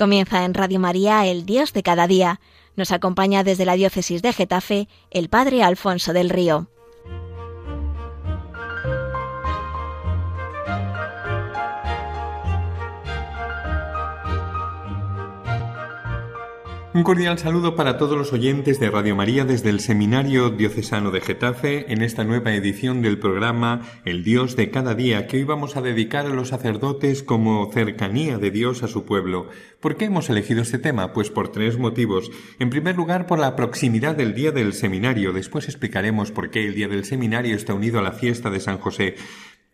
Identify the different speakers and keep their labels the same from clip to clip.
Speaker 1: Comienza en Radio María el Dios de cada día. Nos acompaña desde la diócesis de Getafe el Padre Alfonso del Río.
Speaker 2: Un cordial saludo para todos los oyentes de Radio María desde el Seminario Diocesano de Getafe en esta nueva edición del programa El Dios de cada día que hoy vamos a dedicar a los sacerdotes como cercanía de Dios a su pueblo. ¿Por qué hemos elegido este tema? Pues por tres motivos. En primer lugar, por la proximidad del Día del Seminario. Después explicaremos por qué el Día del Seminario está unido a la fiesta de San José.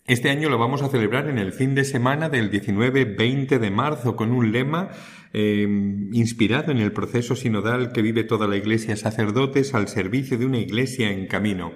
Speaker 2: Este año lo vamos a celebrar en el fin de semana del 19-20 de marzo con un lema eh, inspirado en el proceso sinodal que vive toda la Iglesia, sacerdotes al servicio de una Iglesia en camino.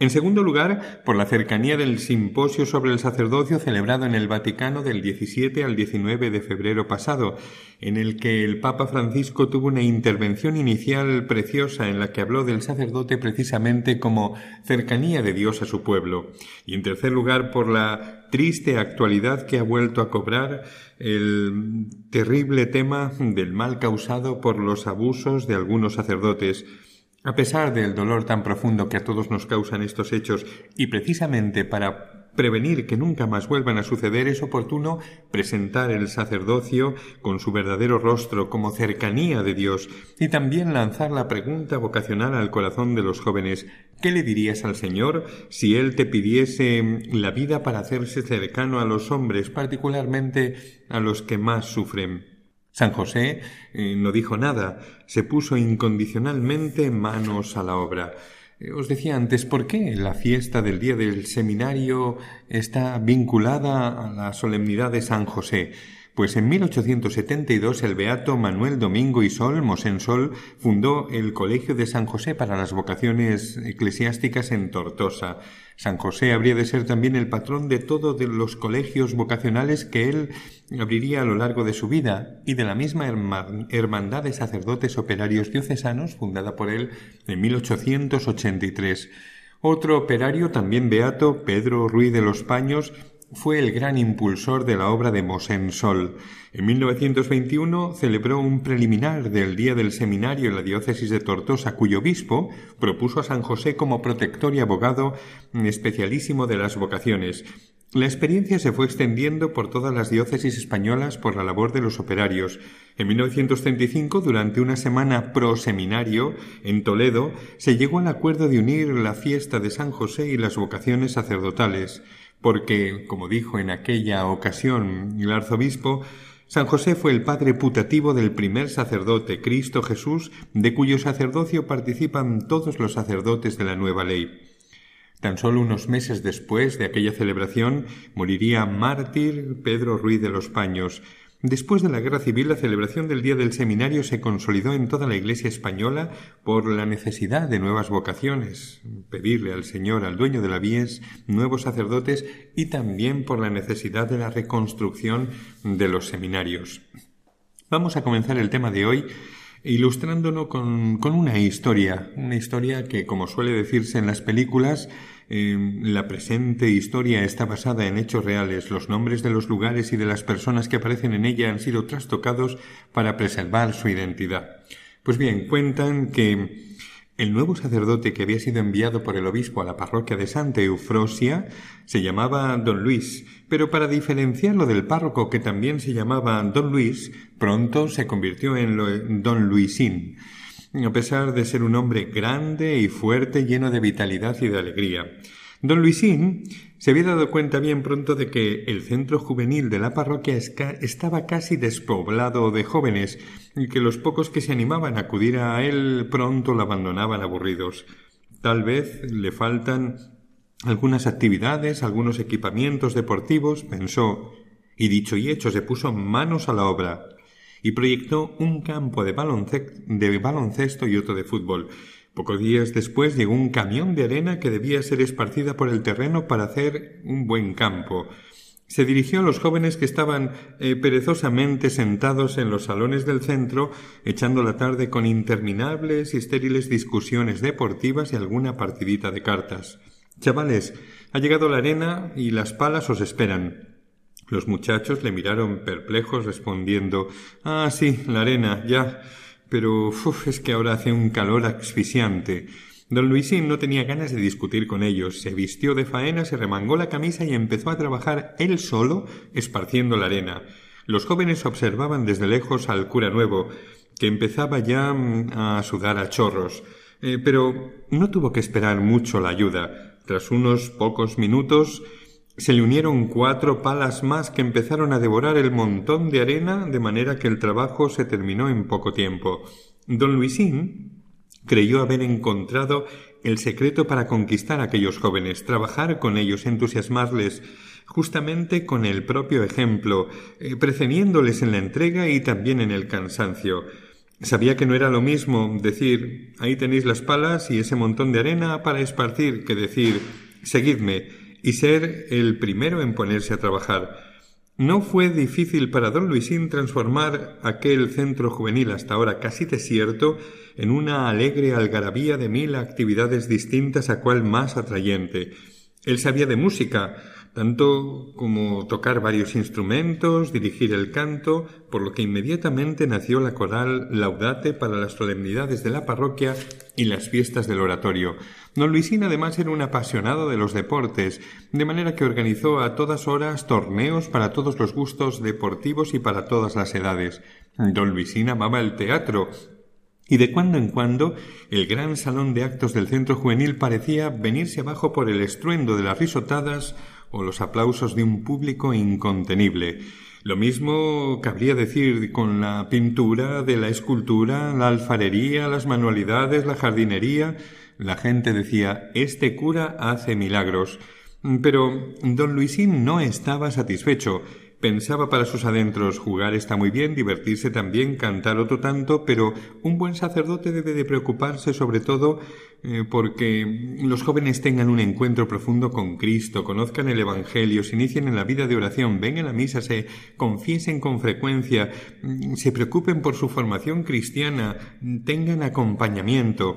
Speaker 2: En segundo lugar, por la cercanía del simposio sobre el sacerdocio celebrado en el Vaticano del 17 al 19 de febrero pasado, en el que el Papa Francisco tuvo una intervención inicial preciosa en la que habló del sacerdote precisamente como cercanía de Dios a su pueblo. Y en tercer lugar, por la triste actualidad que ha vuelto a cobrar el terrible tema del mal causado por los abusos de algunos sacerdotes, a pesar del dolor tan profundo que a todos nos causan estos hechos, y precisamente para prevenir que nunca más vuelvan a suceder, es oportuno presentar el sacerdocio con su verdadero rostro como cercanía de Dios y también lanzar la pregunta vocacional al corazón de los jóvenes ¿Qué le dirías al Señor si Él te pidiese la vida para hacerse cercano a los hombres, particularmente a los que más sufren? San José eh, no dijo nada, se puso incondicionalmente manos a la obra. Eh, os decía antes, ¿por qué la fiesta del día del seminario está vinculada a la solemnidad de San José? Pues en 1872 el beato Manuel Domingo y Sol, Mosensol, fundó el Colegio de San José para las vocaciones eclesiásticas en Tortosa. San José habría de ser también el patrón de todos los colegios vocacionales que él abriría a lo largo de su vida y de la misma Hermandad de Sacerdotes Operarios Diocesanos fundada por él en 1883. Otro operario, también beato, Pedro Ruiz de los Paños, fue el gran impulsor de la obra de Mosén Sol. En 1921 celebró un preliminar del Día del Seminario en la diócesis de Tortosa, cuyo obispo propuso a San José como protector y abogado especialísimo de las vocaciones. La experiencia se fue extendiendo por todas las diócesis españolas por la labor de los operarios. En 1935, durante una semana pro seminario en Toledo, se llegó al acuerdo de unir la fiesta de San José y las vocaciones sacerdotales porque, como dijo en aquella ocasión el arzobispo, San José fue el padre putativo del primer sacerdote, Cristo Jesús, de cuyo sacerdocio participan todos los sacerdotes de la nueva ley. Tan solo unos meses después de aquella celebración moriría mártir Pedro Ruiz de los Paños, Después de la Guerra Civil, la celebración del Día del Seminario se consolidó en toda la Iglesia española por la necesidad de nuevas vocaciones, pedirle al Señor, al dueño de la vies, nuevos sacerdotes y también por la necesidad de la reconstrucción de los seminarios. Vamos a comenzar el tema de hoy ilustrándonos con, con una historia, una historia que, como suele decirse en las películas, la presente historia está basada en hechos reales. Los nombres de los lugares y de las personas que aparecen en ella han sido trastocados para preservar su identidad. Pues bien, cuentan que el nuevo sacerdote que había sido enviado por el obispo a la parroquia de Santa Eufrosia se llamaba Don Luis, pero para diferenciarlo del párroco que también se llamaba Don Luis, pronto se convirtió en Don Luisín a pesar de ser un hombre grande y fuerte, lleno de vitalidad y de alegría. Don Luisín se había dado cuenta bien pronto de que el centro juvenil de la parroquia estaba casi despoblado de jóvenes y que los pocos que se animaban a acudir a él pronto lo abandonaban aburridos. Tal vez le faltan algunas actividades, algunos equipamientos deportivos, pensó, y dicho y hecho se puso manos a la obra y proyectó un campo de, baloncesto y otro de fútbol. Pocos días después llegó un camión de arena que debía ser esparcida por el terreno para hacer un buen campo. Se dirigió a los jóvenes que estaban eh, perezosamente sentados en los salones del centro, echando la tarde con interminables y estériles discusiones deportivas y alguna partidita de cartas. Chavales, ha llegado la arena y las palas os esperan. Los muchachos le miraron perplejos respondiendo Ah, sí, la arena, ya. Pero uf, es que ahora hace un calor asfixiante. Don Luisín no tenía ganas de discutir con ellos. Se vistió de faena, se remangó la camisa y empezó a trabajar él solo, esparciendo la arena. Los jóvenes observaban desde lejos al cura nuevo, que empezaba ya mm, a sudar a chorros. Eh, pero no tuvo que esperar mucho la ayuda. Tras unos pocos minutos se le unieron cuatro palas más que empezaron a devorar el montón de arena de manera que el trabajo se terminó en poco tiempo. Don Luisín creyó haber encontrado el secreto para conquistar a aquellos jóvenes, trabajar con ellos, entusiasmarles, justamente con el propio ejemplo, eh, precediéndoles en la entrega y también en el cansancio. Sabía que no era lo mismo decir ahí tenéis las palas y ese montón de arena para esparcir que decir seguidme y ser el primero en ponerse a trabajar. No fue difícil para don Luisín transformar aquel centro juvenil hasta ahora casi desierto en una alegre algarabía de mil actividades distintas a cual más atrayente. Él sabía de música, tanto como tocar varios instrumentos, dirigir el canto, por lo que inmediatamente nació la coral Laudate para las solemnidades de la parroquia y las fiestas del oratorio. Don Luisín además era un apasionado de los deportes, de manera que organizó a todas horas torneos para todos los gustos deportivos y para todas las edades. Don Luisín amaba el teatro, y de cuando en cuando el gran salón de actos del centro juvenil parecía venirse abajo por el estruendo de las risotadas o los aplausos de un público incontenible. Lo mismo cabría decir con la pintura, de la escultura, la alfarería, las manualidades, la jardinería. La gente decía Este cura hace milagros. Pero don Luisín no estaba satisfecho. Pensaba para sus adentros jugar está muy bien, divertirse también, cantar otro tanto, pero un buen sacerdote debe de preocuparse sobre todo eh, porque los jóvenes tengan un encuentro profundo con Cristo, conozcan el Evangelio, se inicien en la vida de oración, vengan a misa, se confiesen con frecuencia, mm, se preocupen por su formación cristiana, tengan acompañamiento.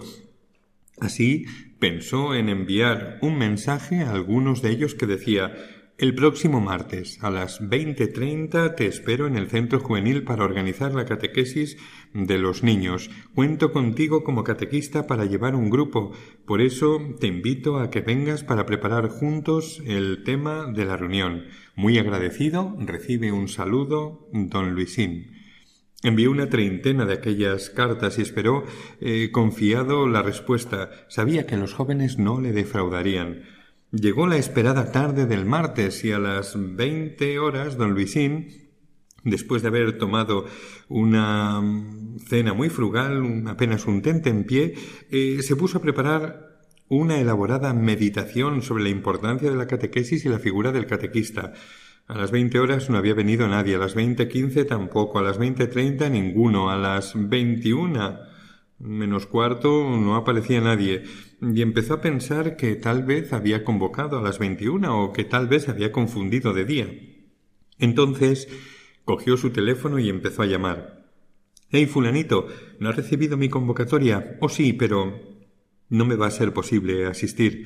Speaker 2: Así pensó en enviar un mensaje a algunos de ellos que decía el próximo martes a las 20.30 te espero en el Centro Juvenil para organizar la catequesis de los niños. Cuento contigo como catequista para llevar un grupo. Por eso te invito a que vengas para preparar juntos el tema de la reunión. Muy agradecido, recibe un saludo, don Luisín. Envió una treintena de aquellas cartas y esperó eh, confiado la respuesta. Sabía que los jóvenes no le defraudarían. Llegó la esperada tarde del martes y a las veinte horas don Luisín, después de haber tomado una cena muy frugal, apenas un tente en pie, eh, se puso a preparar una elaborada meditación sobre la importancia de la catequesis y la figura del catequista. A las veinte horas no había venido nadie, a las veinte quince tampoco, a las veinte treinta ninguno, a las veintiuna menos cuarto no aparecía nadie y empezó a pensar que tal vez había convocado a las veintiuna o que tal vez había confundido de día. Entonces cogió su teléfono y empezó a llamar. Hey, fulanito, ¿no has recibido mi convocatoria? Oh, sí, pero no me va a ser posible asistir.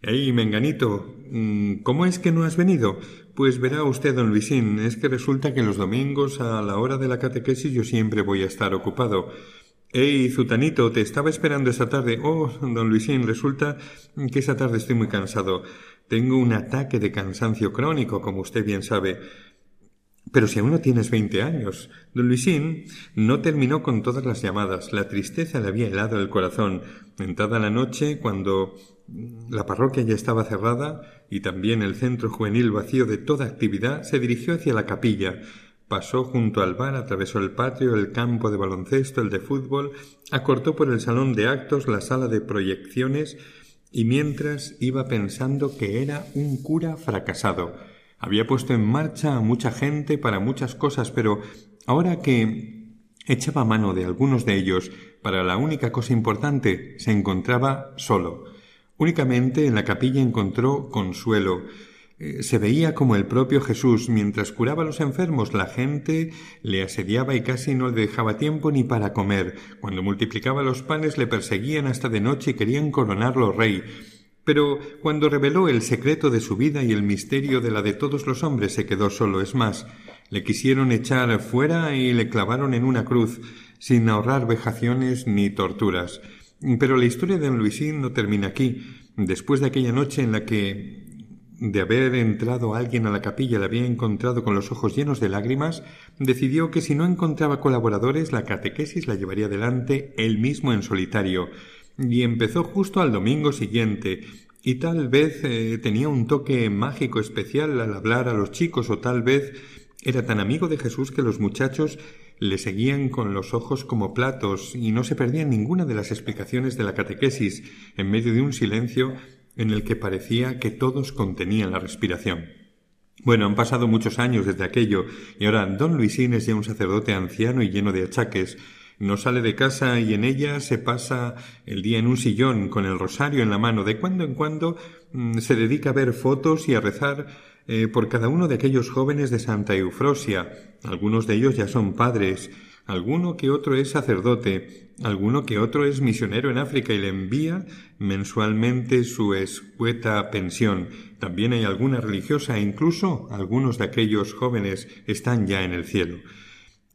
Speaker 2: Hey, menganito, mm, ¿cómo es que no has venido? Pues verá usted, don Luisín, es que resulta que los domingos a la hora de la catequesis yo siempre voy a estar ocupado. Hey, Zutanito, te estaba esperando esa tarde. Oh, don Luisín, resulta que esa tarde estoy muy cansado. Tengo un ataque de cansancio crónico, como usted bien sabe. Pero si aún no tienes veinte años. Don Luisín no terminó con todas las llamadas. La tristeza le había helado el corazón. Entrada la noche, cuando la parroquia ya estaba cerrada y también el centro juvenil vacío de toda actividad, se dirigió hacia la capilla. Pasó junto al bar, atravesó el patio, el campo de baloncesto, el de fútbol, acortó por el salón de actos, la sala de proyecciones, y mientras iba pensando que era un cura fracasado. Había puesto en marcha a mucha gente para muchas cosas, pero ahora que echaba mano de algunos de ellos para la única cosa importante, se encontraba solo. Únicamente en la capilla encontró consuelo, eh, se veía como el propio Jesús, mientras curaba a los enfermos, la gente le asediaba y casi no le dejaba tiempo ni para comer. Cuando multiplicaba los panes le perseguían hasta de noche y querían coronarlo rey. Pero cuando reveló el secreto de su vida y el misterio de la de todos los hombres se quedó solo. Es más, le quisieron echar fuera y le clavaron en una cruz, sin ahorrar vejaciones ni torturas. Pero la historia de Luisín no termina aquí. Después de aquella noche en la que de haber entrado alguien a la capilla le había encontrado con los ojos llenos de lágrimas, decidió que si no encontraba colaboradores la catequesis la llevaría adelante él mismo en solitario, y empezó justo al domingo siguiente, y tal vez eh, tenía un toque mágico especial al hablar a los chicos, o tal vez era tan amigo de Jesús que los muchachos le seguían con los ojos como platos y no se perdían ninguna de las explicaciones de la catequesis. En medio de un silencio en el que parecía que todos contenían la respiración. Bueno, han pasado muchos años desde aquello, y ahora don Luisín es ya un sacerdote anciano y lleno de achaques. No sale de casa y en ella se pasa el día en un sillón con el rosario en la mano. De cuando en cuando mm, se dedica a ver fotos y a rezar eh, por cada uno de aquellos jóvenes de Santa Eufrosia. Algunos de ellos ya son padres, alguno que otro es sacerdote, alguno que otro es misionero en África y le envía mensualmente su escueta pensión. También hay alguna religiosa e incluso algunos de aquellos jóvenes están ya en el cielo.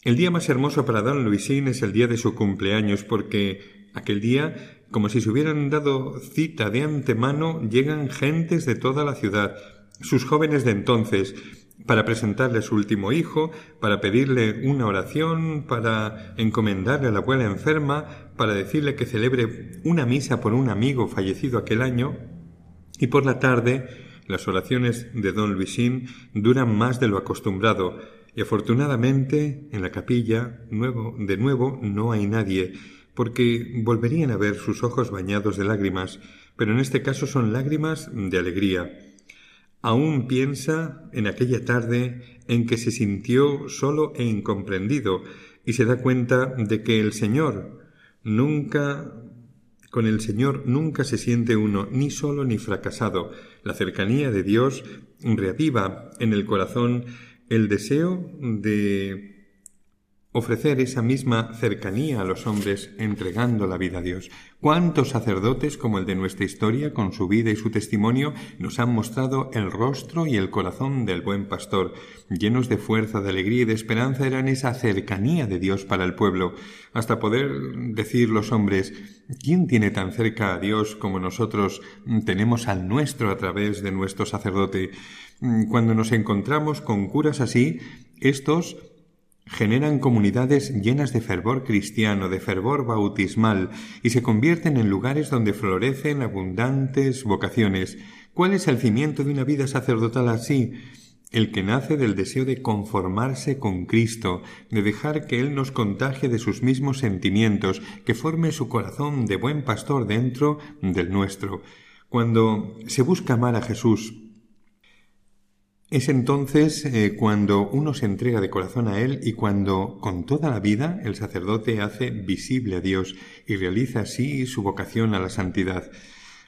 Speaker 2: El día más hermoso para don Luisín es el día de su cumpleaños porque aquel día, como si se hubieran dado cita de antemano, llegan gentes de toda la ciudad, sus jóvenes de entonces, para presentarle a su último hijo, para pedirle una oración, para encomendarle a la abuela enferma, para decirle que celebre una misa por un amigo fallecido aquel año, y por la tarde las oraciones de don Luisín duran más de lo acostumbrado, y afortunadamente en la capilla nuevo, de nuevo no hay nadie, porque volverían a ver sus ojos bañados de lágrimas, pero en este caso son lágrimas de alegría Aún piensa en aquella tarde en que se sintió solo e incomprendido y se da cuenta de que el Señor nunca con el Señor nunca se siente uno ni solo ni fracasado. La cercanía de Dios reaviva en el corazón el deseo de ofrecer esa misma cercanía a los hombres entregando la vida a Dios. ¿Cuántos sacerdotes como el de nuestra historia, con su vida y su testimonio, nos han mostrado el rostro y el corazón del buen pastor? Llenos de fuerza, de alegría y de esperanza eran esa cercanía de Dios para el pueblo, hasta poder decir los hombres, ¿quién tiene tan cerca a Dios como nosotros tenemos al nuestro a través de nuestro sacerdote? Cuando nos encontramos con curas así, estos generan comunidades llenas de fervor cristiano, de fervor bautismal, y se convierten en lugares donde florecen abundantes vocaciones. ¿Cuál es el cimiento de una vida sacerdotal así? El que nace del deseo de conformarse con Cristo, de dejar que Él nos contagie de sus mismos sentimientos, que forme su corazón de buen pastor dentro del nuestro. Cuando se busca amar a Jesús, es entonces eh, cuando uno se entrega de corazón a Él y cuando con toda la vida el sacerdote hace visible a Dios y realiza así su vocación a la santidad.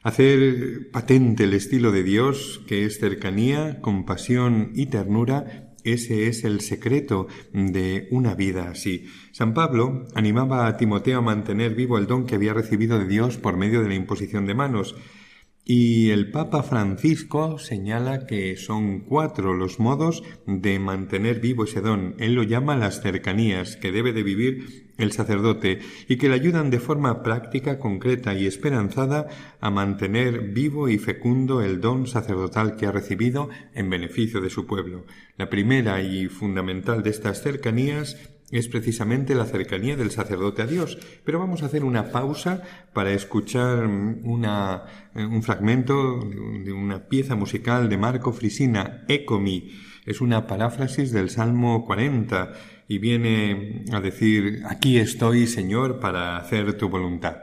Speaker 2: Hacer patente el estilo de Dios, que es cercanía, compasión y ternura, ese es el secreto de una vida así. San Pablo animaba a Timoteo a mantener vivo el don que había recibido de Dios por medio de la imposición de manos. Y el Papa Francisco señala que son cuatro los modos de mantener vivo ese don. Él lo llama las cercanías que debe de vivir el sacerdote y que le ayudan de forma práctica, concreta y esperanzada a mantener vivo y fecundo el don sacerdotal que ha recibido en beneficio de su pueblo. La primera y fundamental de estas cercanías es precisamente la cercanía del sacerdote a Dios. Pero vamos a hacer una pausa para escuchar una, un fragmento de una pieza musical de Marco Frisina, Ecomi. Es una paráfrasis del Salmo 40 y viene a decir, aquí estoy, Señor, para hacer tu voluntad.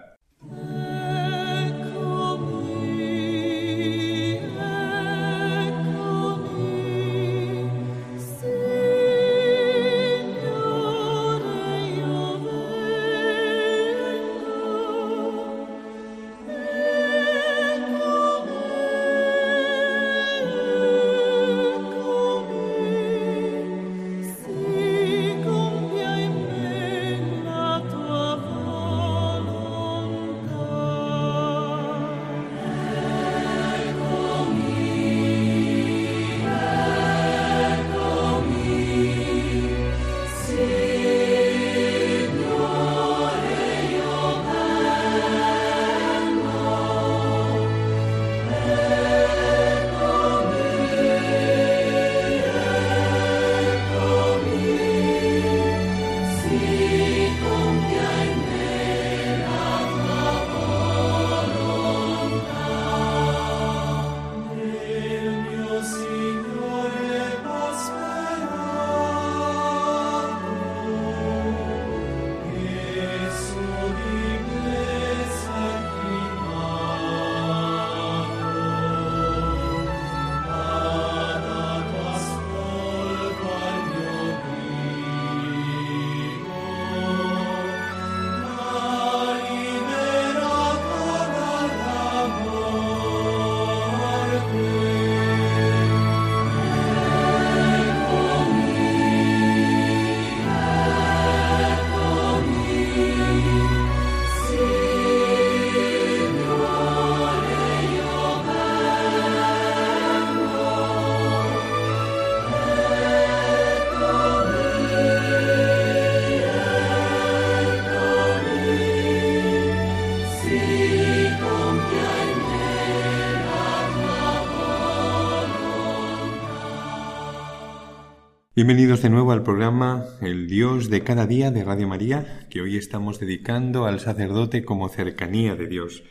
Speaker 2: Bienvenidos de nuevo al programa El Dios de cada día de Radio María, que hoy estamos dedicando al sacerdote como cercanía de Dios.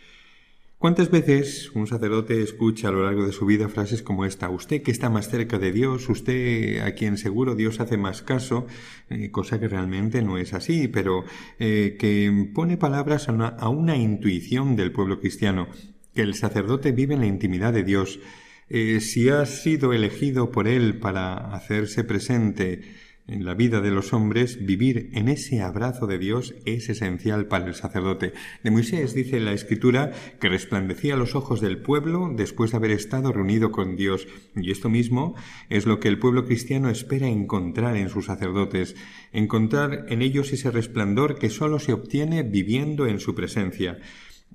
Speaker 2: ¿Cuántas veces un sacerdote escucha a lo largo de su vida frases como esta? Usted que está más cerca de Dios, usted a quien seguro Dios hace más caso, eh, cosa que realmente no es así, pero eh, que pone palabras a una, a una intuición del pueblo cristiano, que el sacerdote vive en la intimidad de Dios, eh, si ha sido elegido por Él para hacerse presente en la vida de los hombres, vivir en ese abrazo de Dios es esencial para el sacerdote. De Moisés dice la Escritura que resplandecía los ojos del pueblo después de haber estado reunido con Dios. Y esto mismo es lo que el pueblo cristiano espera encontrar en sus sacerdotes, encontrar en ellos ese resplandor que sólo se obtiene viviendo en su presencia.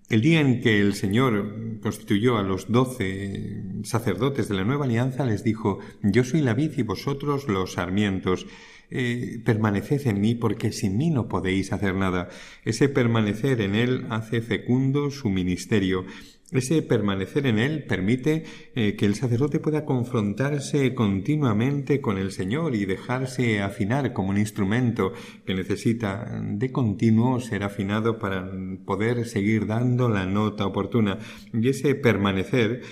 Speaker 2: El día en que el Señor constituyó a los doce sacerdotes de la nueva alianza, les dijo, Yo soy la vid y vosotros los sarmientos. Eh, permaneced en mí porque sin mí no podéis hacer nada. Ese permanecer en Él hace fecundo su ministerio. Ese permanecer en Él permite eh, que el sacerdote pueda confrontarse continuamente con el Señor y dejarse afinar como un instrumento que necesita de continuo ser afinado para poder seguir dando la nota oportuna. Y ese permanecer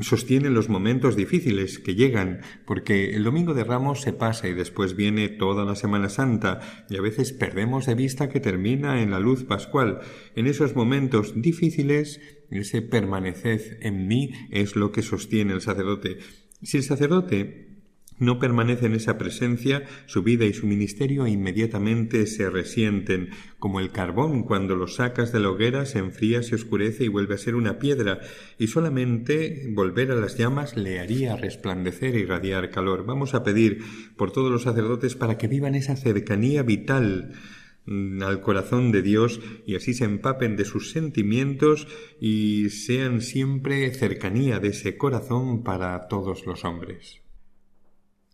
Speaker 2: sostiene los momentos difíciles que llegan, porque el domingo de Ramos se pasa y después viene toda la Semana Santa, y a veces perdemos de vista que termina en la luz pascual. En esos momentos difíciles, ese permaneced en mí es lo que sostiene el sacerdote. Si el sacerdote no permanece en esa presencia, su vida y su ministerio inmediatamente se resienten, como el carbón cuando lo sacas de la hoguera se enfría, se oscurece y vuelve a ser una piedra, y solamente volver a las llamas le haría resplandecer y irradiar calor. Vamos a pedir por todos los sacerdotes para que vivan esa cercanía vital mm, al corazón de Dios y así se empapen de sus sentimientos y sean siempre cercanía de ese corazón para todos los hombres.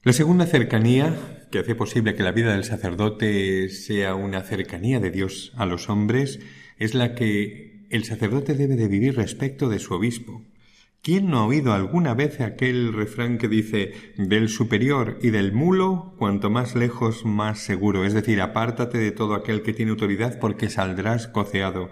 Speaker 2: La segunda cercanía, que hace posible que la vida del sacerdote sea una cercanía de Dios a los hombres, es la que el sacerdote debe de vivir respecto de su obispo. ¿Quién no ha oído alguna vez aquel refrán que dice del superior y del mulo, cuanto más lejos, más seguro? Es decir, apártate de todo aquel que tiene autoridad porque saldrás coceado.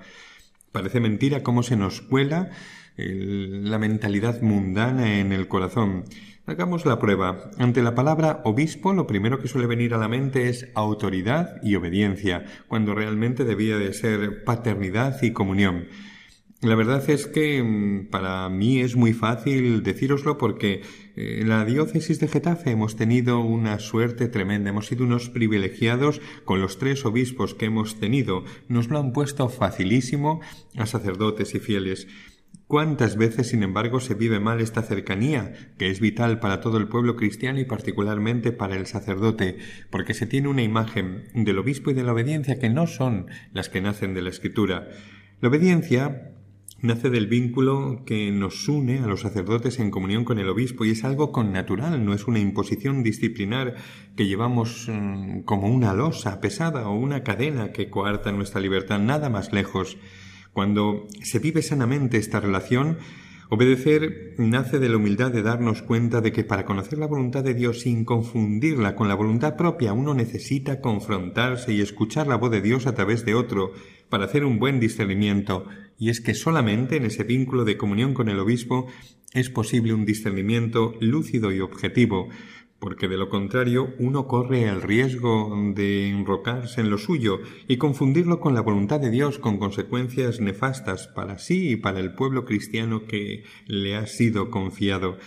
Speaker 2: Parece mentira cómo se nos cuela la mentalidad mundana en el corazón. Hagamos la prueba. Ante la palabra obispo, lo primero que suele venir a la mente es autoridad y obediencia, cuando realmente debía de ser paternidad y comunión. La verdad es que mm, para mí es muy fácil decíroslo porque eh, en la diócesis de Getafe hemos tenido una suerte tremenda, hemos sido unos privilegiados con los tres obispos que hemos tenido, nos lo han puesto facilísimo a sacerdotes y fieles. ¿Cuántas veces, sin embargo, se vive mal esta cercanía, que es vital para todo el pueblo cristiano y particularmente para el sacerdote, porque se tiene una imagen del obispo y de la obediencia que no son las que nacen de la escritura? La obediencia nace del vínculo que nos une a los sacerdotes en comunión con el obispo y es algo connatural, no es una imposición disciplinar que llevamos mm, como una losa pesada o una cadena que coarta nuestra libertad, nada más lejos. Cuando se vive sanamente esta relación, obedecer nace de la humildad de darnos cuenta de que para conocer la voluntad de Dios sin confundirla con la voluntad propia uno necesita confrontarse y escuchar la voz de Dios a través de otro para hacer un buen discernimiento, y es que solamente en ese vínculo de comunión con el obispo es posible un discernimiento lúcido y objetivo, porque de lo contrario uno corre el riesgo de enrocarse en lo suyo y confundirlo con la voluntad de Dios con consecuencias nefastas para sí y para el pueblo cristiano que le ha sido confiado.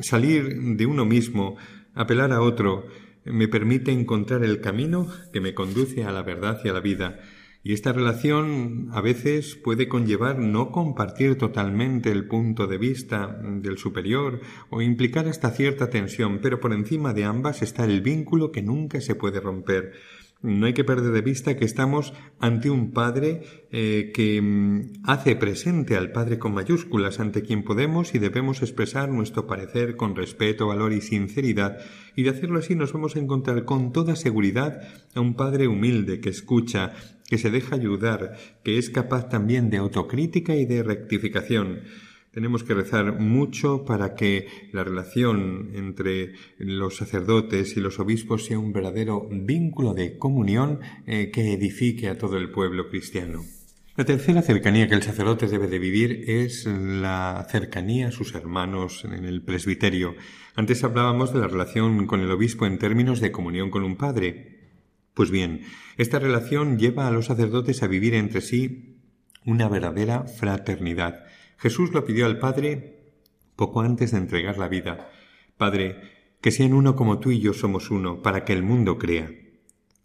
Speaker 2: Salir de uno mismo, apelar a otro, me permite encontrar el camino que me conduce a la verdad y a la vida, y esta relación a veces puede conllevar no compartir totalmente el punto de vista del superior o implicar hasta cierta tensión, pero por encima de ambas está el vínculo que nunca se puede romper. No hay que perder de vista que estamos ante un Padre eh, que mm, hace presente al Padre con mayúsculas, ante quien podemos y debemos expresar nuestro parecer con respeto, valor y sinceridad, y de hacerlo así nos vamos a encontrar con toda seguridad a un Padre humilde que escucha, que se deja ayudar, que es capaz también de autocrítica y de rectificación. Tenemos que rezar mucho para que la relación entre los sacerdotes y los obispos sea un verdadero vínculo de comunión eh, que edifique a todo el pueblo cristiano. La tercera cercanía que el sacerdote debe de vivir es la cercanía a sus hermanos en el presbiterio. Antes hablábamos de la relación con el obispo en términos de comunión con un padre. Pues bien, esta relación lleva a los sacerdotes a vivir entre sí una verdadera fraternidad. Jesús lo pidió al Padre poco antes de entregar la vida. Padre, que sean uno como tú y yo somos uno, para que el mundo crea.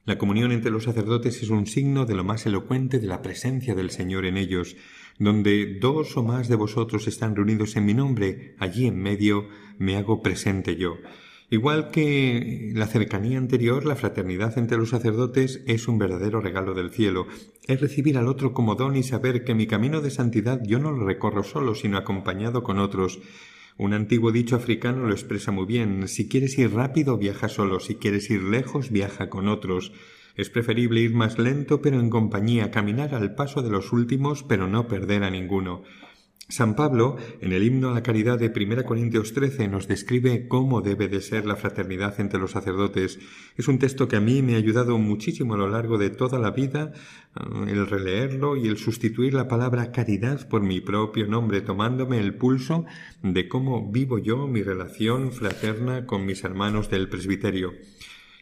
Speaker 2: La comunión entre los sacerdotes es un signo de lo más elocuente de la presencia del Señor en ellos, donde dos o más de vosotros están reunidos en mi nombre, allí en medio me hago presente yo. Igual que la cercanía anterior, la fraternidad entre los sacerdotes es un verdadero regalo del cielo. Es recibir al otro como don y saber que mi camino de santidad yo no lo recorro solo, sino acompañado con otros. Un antiguo dicho africano lo expresa muy bien. Si quieres ir rápido, viaja solo. Si quieres ir lejos, viaja con otros. Es preferible ir más lento, pero en compañía, caminar al paso de los últimos, pero no perder a ninguno. San Pablo, en el himno a la caridad de 1 Corintios 13, nos describe cómo debe de ser la fraternidad entre los sacerdotes. Es un texto que a mí me ha ayudado muchísimo a lo largo de toda la vida, eh, el releerlo y el sustituir la palabra caridad por mi propio nombre, tomándome el pulso de cómo vivo yo mi relación fraterna con mis hermanos del presbiterio.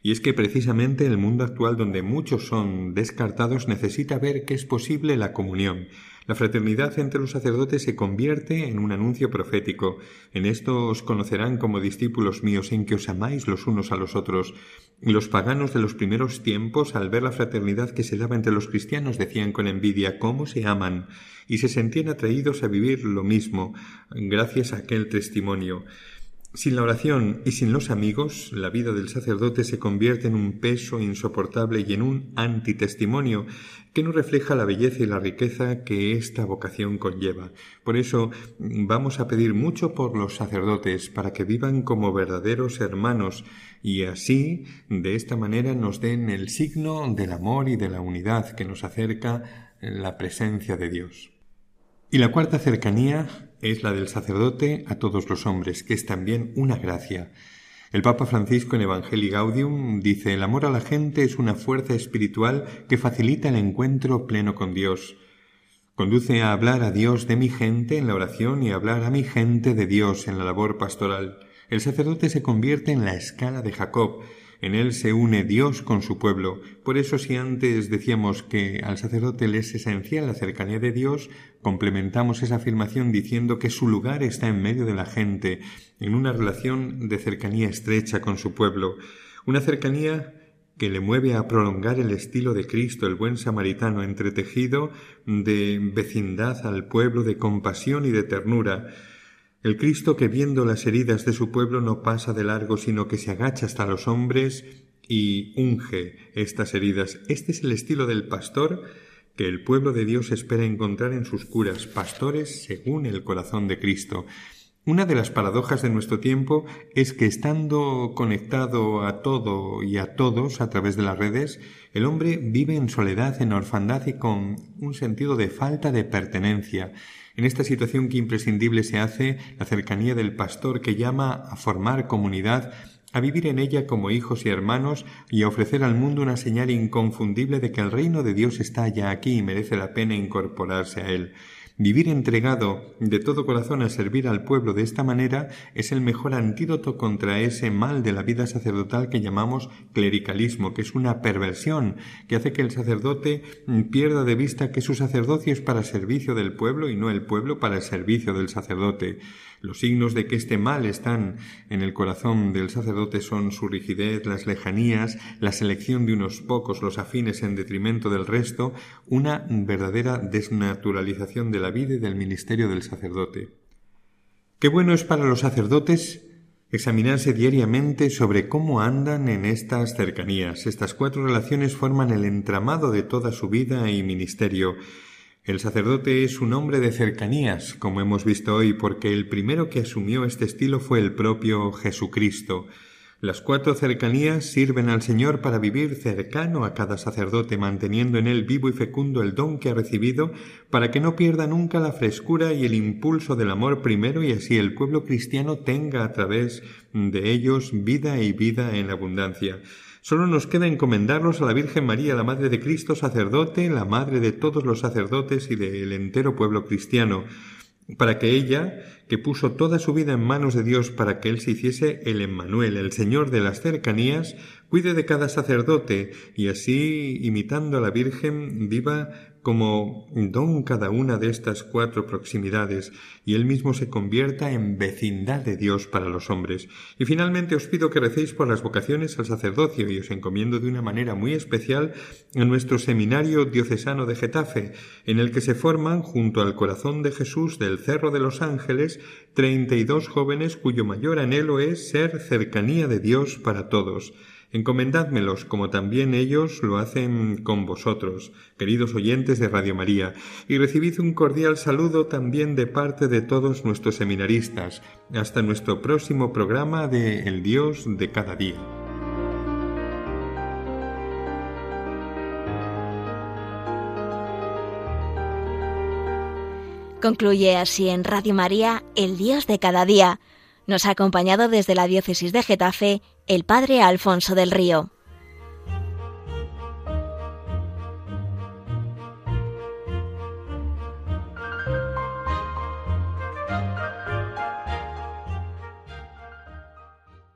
Speaker 2: Y es que precisamente el mundo actual donde muchos son descartados necesita ver que es posible la comunión, la fraternidad entre los sacerdotes se convierte en un anuncio profético. En esto os conocerán como discípulos míos, en que os amáis los unos a los otros. Los paganos de los primeros tiempos, al ver la fraternidad que se daba entre los cristianos, decían con envidia cómo se aman, y se sentían atraídos a vivir lo mismo, gracias a aquel testimonio. Sin la oración y sin los amigos, la vida del sacerdote se convierte en un peso insoportable y en un antitestimonio que no refleja la belleza y la riqueza que esta vocación conlleva. Por eso vamos a pedir mucho por los sacerdotes para que vivan como verdaderos hermanos y así, de esta manera, nos den el signo del amor y de la unidad que nos acerca la presencia de Dios. Y la cuarta cercanía es la del sacerdote a todos los hombres, que es también una gracia. El Papa Francisco en Evangelii Gaudium dice el amor a la gente es una fuerza espiritual que facilita el encuentro pleno con Dios. Conduce a hablar a Dios de mi gente en la oración y a hablar a mi gente de Dios en la labor pastoral. El sacerdote se convierte en la escala de Jacob, en él se une Dios con su pueblo. Por eso si antes decíamos que al sacerdote le es esencial la cercanía de Dios, complementamos esa afirmación diciendo que su lugar está en medio de la gente, en una relación de cercanía estrecha con su pueblo, una cercanía que le mueve a prolongar el estilo de Cristo, el buen samaritano, entretejido de vecindad al pueblo, de compasión y de ternura, el Cristo que viendo las heridas de su pueblo no pasa de largo, sino que se agacha hasta los hombres y unge estas heridas. Este es el estilo del pastor que el pueblo de Dios espera encontrar en sus curas, pastores según el corazón de Cristo. Una de las paradojas de nuestro tiempo es que estando conectado a todo y a todos a través de las redes, el hombre vive en soledad, en orfandad y con un sentido de falta de pertenencia. En esta situación que imprescindible se hace la cercanía del pastor que llama a formar comunidad, a vivir en ella como hijos y hermanos y a ofrecer al mundo una señal inconfundible de que el reino de Dios está ya aquí y merece la pena incorporarse a él. Vivir entregado de todo corazón a servir al pueblo de esta manera es el mejor antídoto contra ese mal de la vida sacerdotal que llamamos clericalismo, que es una perversión que hace que el sacerdote pierda de vista que su sacerdocio es para servicio del pueblo y no el pueblo para el servicio del sacerdote. Los signos de que este mal están en el corazón del sacerdote son su rigidez, las lejanías, la selección de unos pocos, los afines en detrimento del resto, una verdadera desnaturalización de la vida y del ministerio del sacerdote. Qué bueno es para los sacerdotes examinarse diariamente sobre cómo andan en estas cercanías. Estas cuatro relaciones forman el entramado de toda su vida y ministerio el sacerdote es un hombre de cercanías, como hemos visto hoy, porque el primero que asumió este estilo fue el propio Jesucristo. Las cuatro cercanías sirven al Señor para vivir cercano a cada sacerdote, manteniendo en él vivo y fecundo el don que ha recibido, para que no pierda nunca la frescura y el impulso del amor primero y así el pueblo cristiano tenga a través de ellos vida y vida en abundancia. Solo nos queda encomendarlos a la Virgen María, la Madre de Cristo, sacerdote, la Madre de todos los sacerdotes y del entero pueblo cristiano, para que ella, que puso toda su vida en manos de Dios para que él se hiciese el Emmanuel, el Señor de las cercanías, cuide de cada sacerdote y así, imitando a la Virgen, viva como don cada una de estas cuatro proximidades y él mismo se convierta en vecindad de Dios para los hombres. Y finalmente os pido que recéis por las vocaciones al sacerdocio y os encomiendo de una manera muy especial a nuestro seminario diocesano de Getafe, en el que se forman, junto al corazón de Jesús del Cerro de los Ángeles, treinta y dos jóvenes cuyo mayor anhelo es ser cercanía de Dios para todos. Encomendádmelos como también ellos lo hacen con vosotros, queridos oyentes de Radio María, y recibid un cordial saludo también de parte de todos nuestros seminaristas. Hasta nuestro próximo programa de El Dios de cada día.
Speaker 1: Concluye así en Radio María El Dios de cada día nos ha acompañado desde la diócesis de Getafe el padre Alfonso del Río.